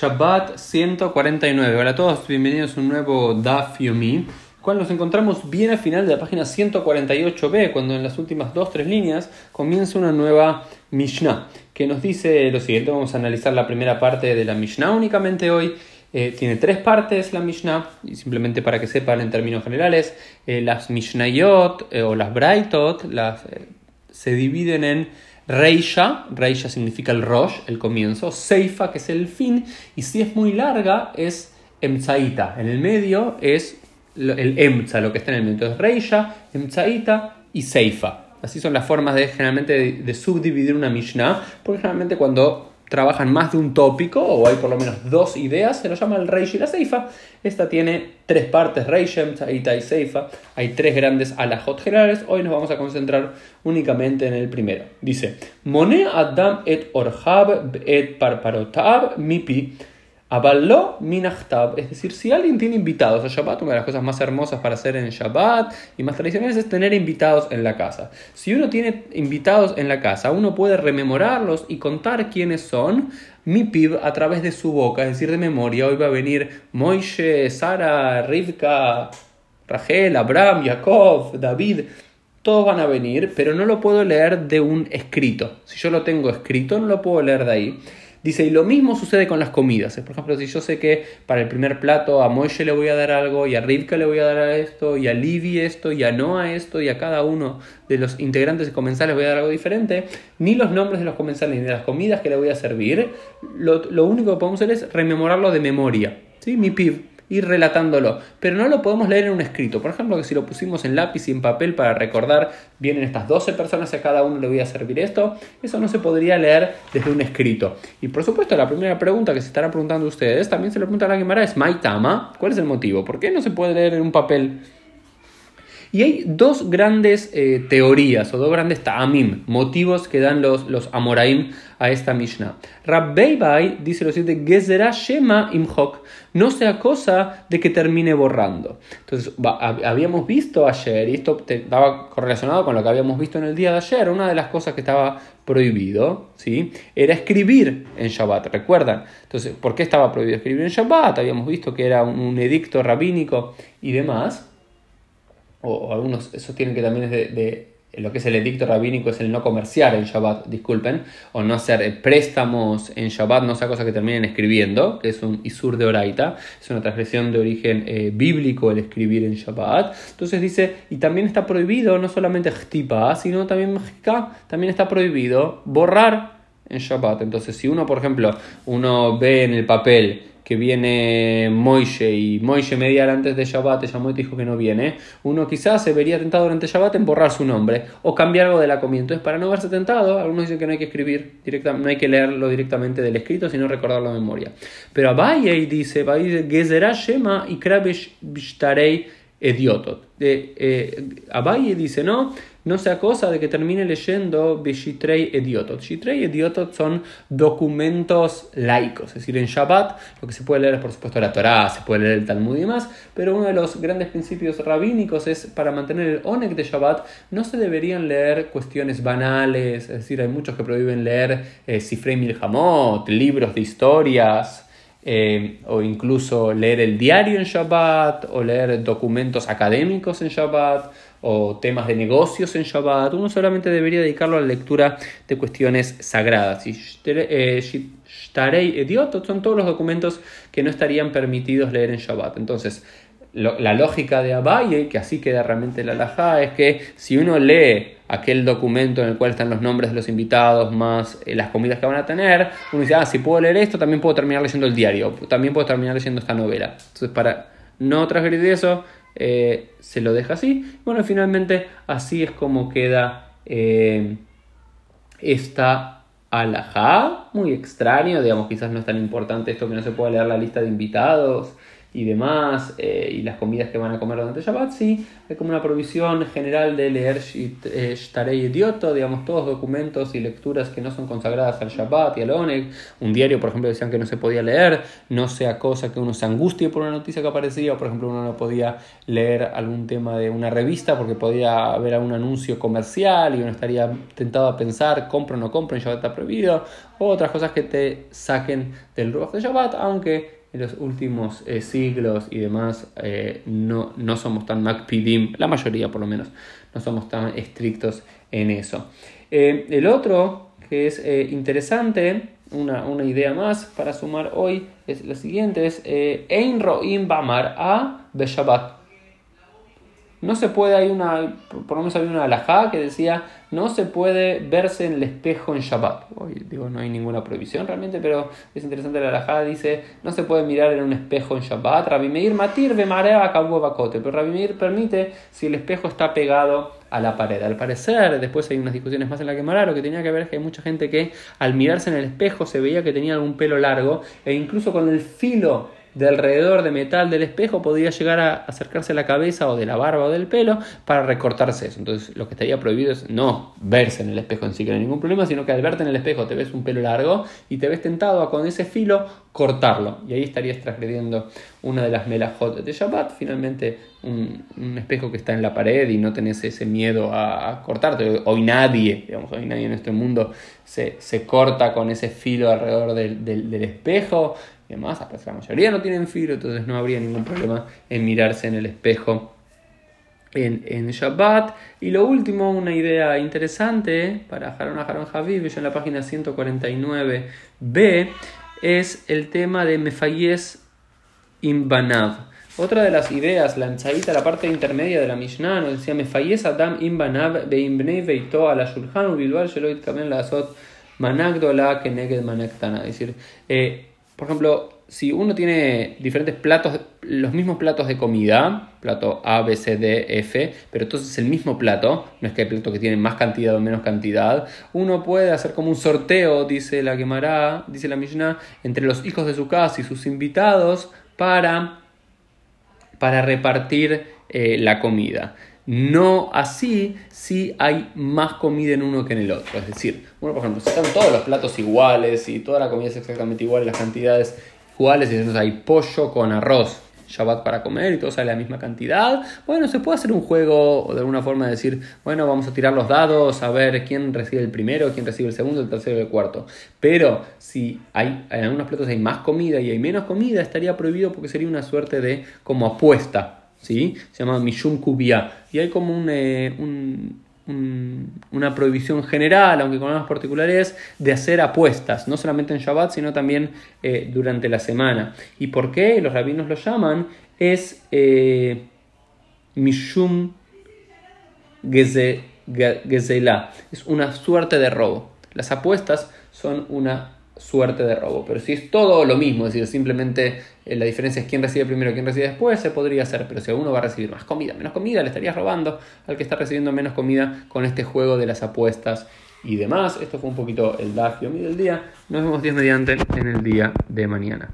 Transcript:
Shabbat 149. Hola a todos, bienvenidos a un nuevo Daf Yomi, cual nos encontramos bien al final de la página 148b, cuando en las últimas dos tres líneas comienza una nueva Mishnah, que nos dice lo siguiente. Vamos a analizar la primera parte de la Mishnah únicamente hoy. Eh, tiene tres partes la Mishnah, y simplemente para que sepan en términos generales, eh, las Mishnayot eh, o las Braitot las, se dividen en Reisha, Reisha significa el Rosh, el comienzo, Seifa, que es el fin, y si es muy larga es Emzaita, en el medio es el Emza, lo que está en el medio. Entonces Reisha, Emzaita y Seifa. Así son las formas de generalmente de, de subdividir una Mishnah, porque generalmente cuando trabajan más de un tópico, o hay por lo menos dos ideas, se lo llama el Reish y la Seifa. Esta tiene tres partes, Reishem, Taita y Seifa. Hay tres grandes alajot generales. Hoy nos vamos a concentrar únicamente en el primero. Dice, Mone Adam et Orhab et Parparotab Mipi. Abaló minachtab, es decir, si alguien tiene invitados a Shabbat, una de las cosas más hermosas para hacer en Shabbat y más tradicionales es tener invitados en la casa. Si uno tiene invitados en la casa, uno puede rememorarlos y contar quiénes son, mi pib a través de su boca, es decir, de memoria. Hoy va a venir Moishe, Sara, Rivka, Rachel, Abraham, Jacob, David. Todos van a venir, pero no lo puedo leer de un escrito. Si yo lo tengo escrito, no lo puedo leer de ahí. Dice, y lo mismo sucede con las comidas. Por ejemplo, si yo sé que para el primer plato a Moishe le voy a dar algo, y a Rivka le voy a dar esto, y a Livi esto, y a Noah esto, y a cada uno de los integrantes y comensales voy a dar algo diferente, ni los nombres de los comensales ni de las comidas que le voy a servir, lo, lo único que podemos hacer es rememorarlo de memoria. ¿sí? Mi piv ir relatándolo, pero no lo podemos leer en un escrito. Por ejemplo, que si lo pusimos en lápiz y en papel para recordar, vienen estas 12 personas y a cada uno le voy a servir esto, eso no se podría leer desde un escrito. Y por supuesto, la primera pregunta que se estarán preguntando ustedes, también se lo pregunta la Gemara, es Maitama, ¿cuál es el motivo? ¿Por qué no se puede leer en un papel? Y hay dos grandes eh, teorías o dos grandes ta'amim, motivos que dan los, los amoraim a esta Mishnah. Rabbeibai dice lo siguiente, Gezerah Shema Imhok, no sea cosa de que termine borrando. Entonces, habíamos visto ayer, y esto estaba correlacionado con lo que habíamos visto en el día de ayer, una de las cosas que estaba prohibido, ¿sí? Era escribir en Shabbat, ¿recuerdan? Entonces, ¿por qué estaba prohibido escribir en Shabbat? Habíamos visto que era un edicto rabínico y demás o, algunos sostienen que también es de, lo que es el edicto rabínico es el no comerciar en Shabbat, disculpen, o no hacer préstamos en Shabbat, no sea cosa que terminen escribiendo, que es un isur de oraita, es una transgresión de origen eh, bíblico el escribir en Shabbat. Entonces dice, y también está prohibido no solamente jtipa, sino también mejika, también está prohibido borrar en Shabbat. Entonces, si uno, por ejemplo, uno ve en el papel que viene Moishe y Moishe media hora antes de Shabbat te llamó y dijo que no viene, uno quizás se vería tentado durante Shabbat en borrar su nombre o cambiar algo de la comida. Entonces, para no verse tentado, algunos dicen que no hay que escribir directamente, no hay que leerlo directamente del escrito, sino recordarlo a memoria. Pero Abaye dice, Gezerah Shema y Krabesh Bishtarei Ediotot. Eh, Abaye dice, no, no sea cosa de que termine leyendo Bishitrei Ediotot. Shitrei Ediotot son documentos laicos, es decir, en Shabbat lo que se puede leer es por supuesto la Torá, se puede leer el Talmud y demás, pero uno de los grandes principios rabínicos es para mantener el Onek de Shabbat no se deberían leer cuestiones banales, es decir, hay muchos que prohíben leer eh, Sifrei Milhamot, libros de historias. Eh, o incluso leer el diario en Shabbat, o leer documentos académicos en Shabbat, o temas de negocios en Shabbat, uno solamente debería dedicarlo a la lectura de cuestiones sagradas. Y Shtarei Ediotot son todos los documentos que no estarían permitidos leer en Shabbat. Entonces, la lógica de Abaye, que así queda realmente la alajá, es que si uno lee aquel documento en el cual están los nombres de los invitados más eh, las comidas que van a tener, uno dice, ah, si puedo leer esto, también puedo terminar leyendo el diario, también puedo terminar leyendo esta novela. Entonces, para no transgredir eso, eh, se lo deja así. Bueno, finalmente así es como queda eh, esta alajá, muy extraño, digamos, quizás no es tan importante esto que no se pueda leer la lista de invitados y demás, eh, y las comidas que van a comer durante Shabbat, sí, hay como una provisión general de leer Shtarei Idioto, digamos, todos documentos y lecturas que no son consagradas al Shabbat y al Oneg. Un diario, por ejemplo, decían que no se podía leer, no sea cosa que uno se angustie por una noticia que aparecía, o por ejemplo, uno no podía leer algún tema de una revista porque podía haber algún anuncio comercial y uno estaría tentado a pensar, compro o no compro, en Shabbat está prohibido, o otras cosas que te saquen del Ruach de Shabbat, aunque en los últimos eh, siglos y demás eh, no, no, somos tan MacPidim, la mayoría por lo menos, no somos tan estrictos en eso. Eh, el otro que es interesante, una, una, idea más para sumar hoy, es la siguiente, es Ein Ro'im Bamar a Beshabat. No se puede, hay una, por lo menos había una alajá que decía, no se puede verse en el espejo en Shabbat. Hoy digo, no hay ninguna prohibición realmente, pero es interesante la alajá, dice, no se puede mirar en un espejo en Shabbat. Rabbi Meir matir marea bacote, pero Rabbi Meir permite si el espejo está pegado a la pared. Al parecer, después hay unas discusiones más en la que lo que tenía que ver es que hay mucha gente que al mirarse en el espejo se veía que tenía algún pelo largo e incluso con el filo de alrededor de metal del espejo podía llegar a acercarse a la cabeza o de la barba o del pelo para recortarse eso. Entonces lo que estaría prohibido es no verse en el espejo en sí, que no hay ningún problema, sino que al verte en el espejo te ves un pelo largo y te ves tentado a con ese filo cortarlo. Y ahí estarías transgrediendo una de las melajot de Shabbat. Finalmente un, espejo que está en la pared y no tenés ese miedo a, cortarte. Hoy nadie, digamos, hoy nadie en este mundo se, corta con ese filo alrededor del, del espejo y demás, la mayoría no tienen filo, entonces no habría ningún problema en mirarse en el espejo en, en Shabbat. Y lo último, una idea interesante para Haron Haron Javiv, yo en la página 149b, es el tema de Mefayez Imbanav. Otra de las ideas, la ensaíta, la parte intermedia de la Mishnah, nos decía Mefayez Adam Imbanav Beimbnei Veito a la Shulchan Bilbal Sheloit Kamen la Azot Managdola Keneged Manektana. Es decir, eh, por ejemplo, si uno tiene diferentes platos, los mismos platos de comida, plato A, B, C, D, F, pero entonces es el mismo plato, no es que hay platos que tienen más cantidad o menos cantidad, uno puede hacer como un sorteo, dice la Gemara, dice la Mishnah, entre los hijos de su casa y sus invitados para, para repartir eh, la comida. No así si hay más comida en uno que en el otro. Es decir, bueno, por ejemplo, si están todos los platos iguales y toda la comida es exactamente igual las cantidades iguales, y entonces hay pollo con arroz, Shabbat para comer y todo sale la misma cantidad. Bueno, se puede hacer un juego o de alguna forma decir, bueno, vamos a tirar los dados a ver quién recibe el primero, quién recibe el segundo, el tercero y el cuarto. Pero si hay en algunos platos hay más comida y hay menos comida, estaría prohibido porque sería una suerte de como apuesta ¿sí? Se llama Mishum Kubia. Y hay como eh, un, una prohibición general, aunque con algunas particularidades, de hacer apuestas, no solamente en Shabbat, sino también eh, durante la semana. ¿Y por qué los rabinos lo llaman? Es eh, Mishum Gezela. Es una suerte de robo. Las apuestas son una suerte de robo. Pero si es todo lo mismo, es decir, simplemente eh, la diferencia es quién recibe primero y quién recibe después, se podría hacer. Pero si uno va a recibir más comida, menos comida, le estarías robando al que está recibiendo menos comida con este juego de las apuestas y demás. Esto fue un poquito el Dafio del día. Nos vemos Dios mediante en el día de mañana.